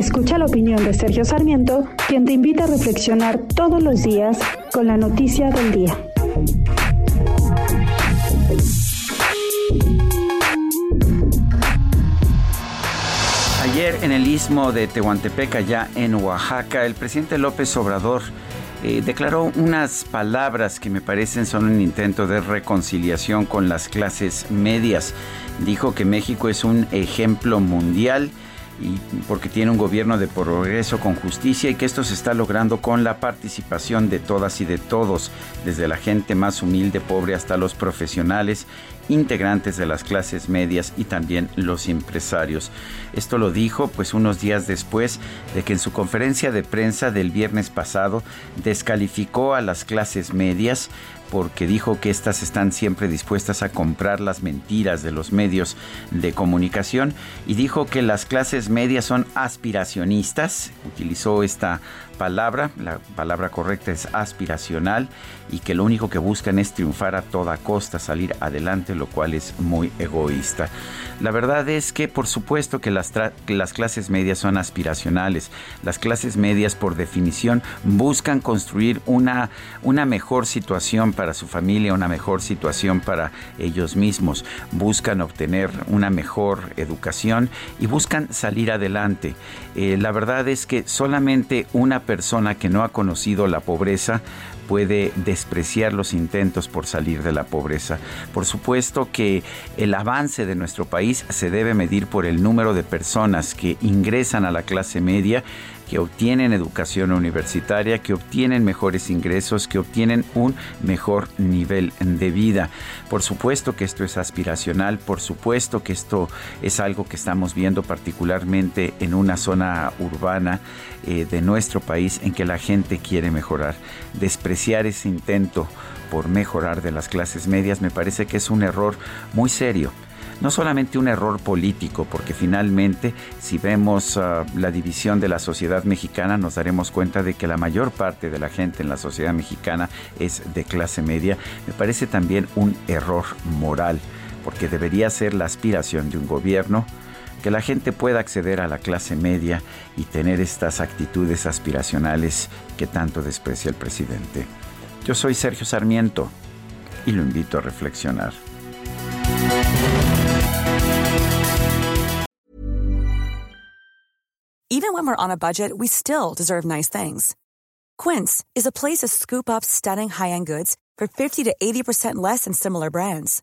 Escucha la opinión de Sergio Sarmiento, quien te invita a reflexionar todos los días con la noticia del día. Ayer en el istmo de Tehuantepec, allá en Oaxaca, el presidente López Obrador eh, declaró unas palabras que me parecen son un intento de reconciliación con las clases medias. Dijo que México es un ejemplo mundial y porque tiene un gobierno de progreso con justicia y que esto se está logrando con la participación de todas y de todos, desde la gente más humilde, pobre hasta los profesionales, integrantes de las clases medias y también los empresarios. Esto lo dijo pues unos días después de que en su conferencia de prensa del viernes pasado descalificó a las clases medias porque dijo que éstas están siempre dispuestas a comprar las mentiras de los medios de comunicación y dijo que las clases medias son aspiracionistas, utilizó esta palabra, la palabra correcta es aspiracional y que lo único que buscan es triunfar a toda costa, salir adelante, lo cual es muy egoísta. La verdad es que por supuesto que las, las clases medias son aspiracionales. Las clases medias por definición buscan construir una, una mejor situación para su familia, una mejor situación para ellos mismos. Buscan obtener una mejor educación y buscan salir adelante. Eh, la verdad es que solamente una persona que no ha conocido la pobreza puede despreciar los intentos por salir de la pobreza. Por supuesto que el avance de nuestro país se debe medir por el número de personas que ingresan a la clase media que obtienen educación universitaria, que obtienen mejores ingresos, que obtienen un mejor nivel de vida. Por supuesto que esto es aspiracional, por supuesto que esto es algo que estamos viendo particularmente en una zona urbana eh, de nuestro país en que la gente quiere mejorar. Ese intento por mejorar de las clases medias me parece que es un error muy serio. No solamente un error político, porque finalmente si vemos ah, la división de la sociedad mexicana nos daremos cuenta de que la mayor parte de la gente en la sociedad mexicana es de clase media, me parece también un error moral, porque debería ser la aspiración de un gobierno que la gente pueda acceder a la clase media y tener estas actitudes aspiracionales que tanto desprecia el presidente. Yo soy Sergio Sarmiento y lo invito a reflexionar. Even when we're on a budget, we still deserve nice things. Quince is a place to scoop up stunning high-end goods for 50 to 80% less than similar brands.